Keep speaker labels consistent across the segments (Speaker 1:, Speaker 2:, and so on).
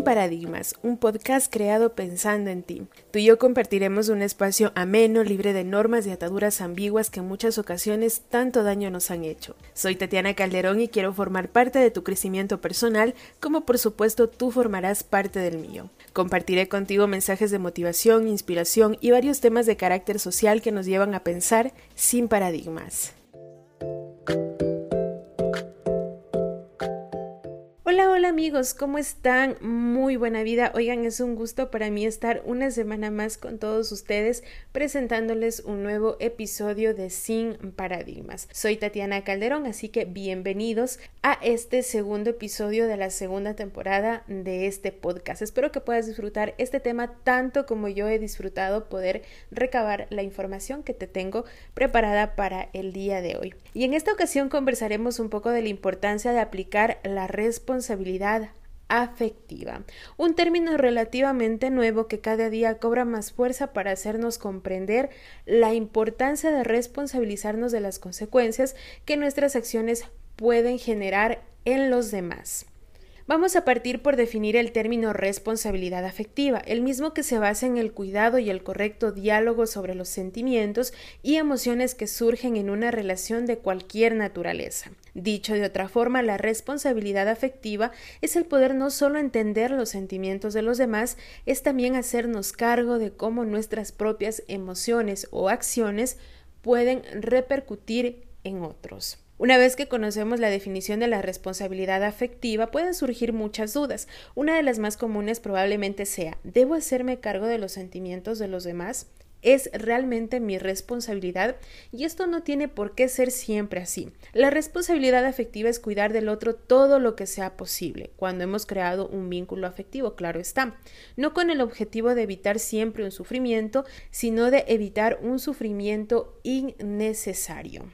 Speaker 1: Sin Paradigmas, un podcast creado pensando en ti. Tú y yo compartiremos un espacio ameno, libre de normas y ataduras ambiguas que en muchas ocasiones tanto daño nos han hecho. Soy Tatiana Calderón y quiero formar parte de tu crecimiento personal, como por supuesto tú formarás parte del mío. Compartiré contigo mensajes de motivación, inspiración y varios temas de carácter social que nos llevan a pensar sin paradigmas. Hola, hola amigos, ¿cómo están? Muy buena vida. Oigan, es un gusto para mí estar una semana más con todos ustedes presentándoles un nuevo episodio de Sin Paradigmas. Soy Tatiana Calderón, así que bienvenidos a este segundo episodio de la segunda temporada de este podcast. Espero que puedas disfrutar este tema tanto como yo he disfrutado poder recabar la información que te tengo preparada para el día de hoy. Y en esta ocasión conversaremos un poco de la importancia de aplicar la responsabilidad responsabilidad afectiva, un término relativamente nuevo que cada día cobra más fuerza para hacernos comprender la importancia de responsabilizarnos de las consecuencias que nuestras acciones pueden generar en los demás. Vamos a partir por definir el término responsabilidad afectiva, el mismo que se basa en el cuidado y el correcto diálogo sobre los sentimientos y emociones que surgen en una relación de cualquier naturaleza. Dicho de otra forma, la responsabilidad afectiva es el poder no solo entender los sentimientos de los demás, es también hacernos cargo de cómo nuestras propias emociones o acciones pueden repercutir en otros. Una vez que conocemos la definición de la responsabilidad afectiva, pueden surgir muchas dudas. Una de las más comunes probablemente sea ¿debo hacerme cargo de los sentimientos de los demás? ¿Es realmente mi responsabilidad? Y esto no tiene por qué ser siempre así. La responsabilidad afectiva es cuidar del otro todo lo que sea posible, cuando hemos creado un vínculo afectivo, claro está. No con el objetivo de evitar siempre un sufrimiento, sino de evitar un sufrimiento innecesario.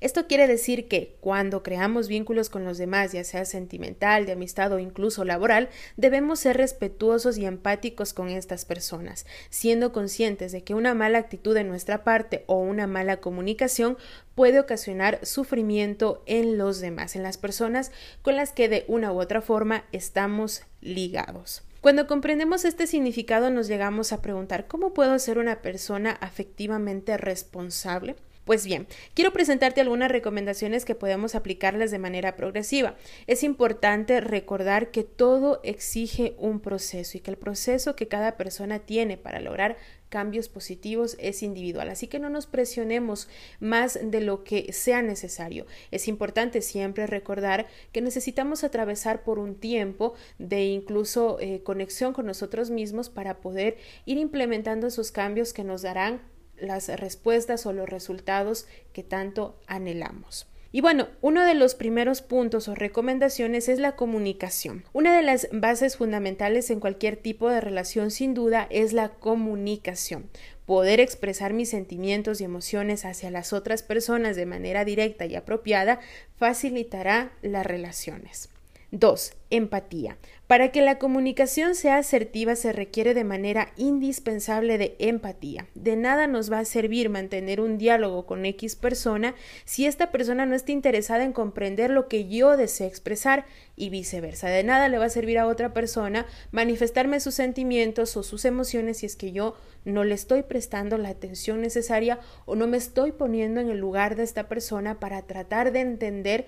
Speaker 1: Esto quiere decir que cuando creamos vínculos con los demás, ya sea sentimental, de amistad o incluso laboral, debemos ser respetuosos y empáticos con estas personas, siendo conscientes de que una mala actitud de nuestra parte o una mala comunicación puede ocasionar sufrimiento en los demás, en las personas con las que de una u otra forma estamos ligados. Cuando comprendemos este significado nos llegamos a preguntar ¿cómo puedo ser una persona afectivamente responsable? Pues bien, quiero presentarte algunas recomendaciones que podemos aplicarlas de manera progresiva. Es importante recordar que todo exige un proceso y que el proceso que cada persona tiene para lograr cambios positivos es individual. Así que no nos presionemos más de lo que sea necesario. Es importante siempre recordar que necesitamos atravesar por un tiempo de incluso eh, conexión con nosotros mismos para poder ir implementando esos cambios que nos darán las respuestas o los resultados que tanto anhelamos. Y bueno, uno de los primeros puntos o recomendaciones es la comunicación. Una de las bases fundamentales en cualquier tipo de relación sin duda es la comunicación. Poder expresar mis sentimientos y emociones hacia las otras personas de manera directa y apropiada facilitará las relaciones. 2. Empatía. Para que la comunicación sea asertiva se requiere de manera indispensable de empatía. De nada nos va a servir mantener un diálogo con X persona si esta persona no está interesada en comprender lo que yo deseo expresar y viceversa. De nada le va a servir a otra persona manifestarme sus sentimientos o sus emociones si es que yo no le estoy prestando la atención necesaria o no me estoy poniendo en el lugar de esta persona para tratar de entender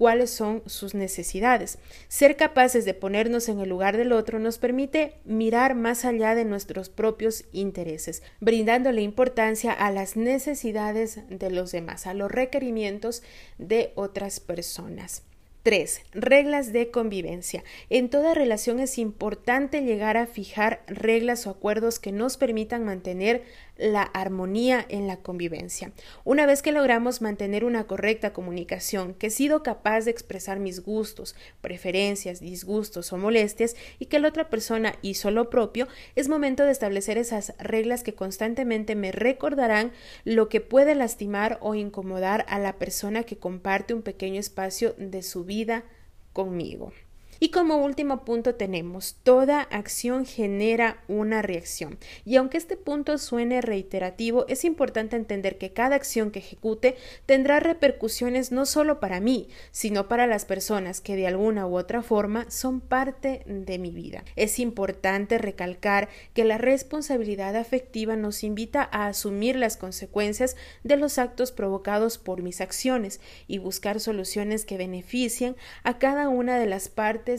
Speaker 1: cuáles son sus necesidades. Ser capaces de ponernos en el lugar del otro nos permite mirar más allá de nuestros propios intereses, brindándole importancia a las necesidades de los demás, a los requerimientos de otras personas. 3. Reglas de convivencia. En toda relación es importante llegar a fijar reglas o acuerdos que nos permitan mantener la armonía en la convivencia. Una vez que logramos mantener una correcta comunicación, que he sido capaz de expresar mis gustos, preferencias, disgustos o molestias y que la otra persona hizo lo propio, es momento de establecer esas reglas que constantemente me recordarán lo que puede lastimar o incomodar a la persona que comparte un pequeño espacio de su vida conmigo. Y como último punto tenemos, toda acción genera una reacción. Y aunque este punto suene reiterativo, es importante entender que cada acción que ejecute tendrá repercusiones no solo para mí, sino para las personas que de alguna u otra forma son parte de mi vida. Es importante recalcar que la responsabilidad afectiva nos invita a asumir las consecuencias de los actos provocados por mis acciones y buscar soluciones que beneficien a cada una de las partes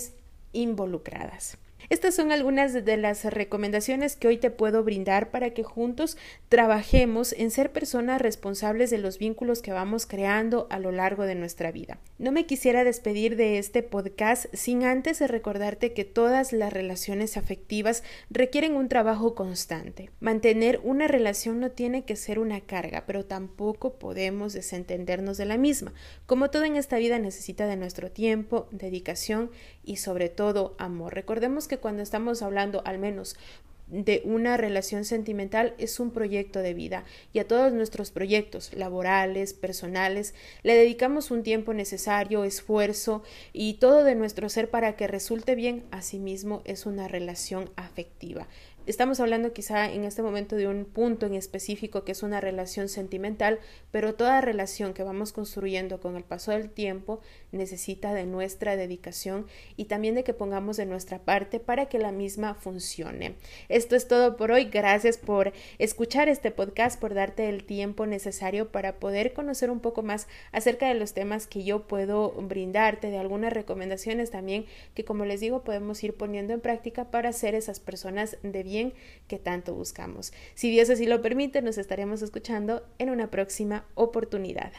Speaker 1: involucradas. Estas son algunas de las recomendaciones que hoy te puedo brindar para que juntos trabajemos en ser personas responsables de los vínculos que vamos creando a lo largo de nuestra vida. No me quisiera despedir de este podcast sin antes de recordarte que todas las relaciones afectivas requieren un trabajo constante. Mantener una relación no tiene que ser una carga, pero tampoco podemos desentendernos de la misma. Como todo en esta vida necesita de nuestro tiempo, dedicación y sobre todo amor. Recordemos que cuando estamos hablando al menos de una relación sentimental es un proyecto de vida y a todos nuestros proyectos laborales, personales, le dedicamos un tiempo necesario, esfuerzo y todo de nuestro ser para que resulte bien, asimismo es una relación afectiva. Estamos hablando quizá en este momento de un punto en específico que es una relación sentimental, pero toda relación que vamos construyendo con el paso del tiempo necesita de nuestra dedicación y también de que pongamos de nuestra parte para que la misma funcione. Esto es todo por hoy. Gracias por escuchar este podcast, por darte el tiempo necesario para poder conocer un poco más acerca de los temas que yo puedo brindarte, de algunas recomendaciones también que como les digo podemos ir poniendo en práctica para ser esas personas de bien que tanto buscamos. Si Dios así lo permite, nos estaremos escuchando en una próxima oportunidad.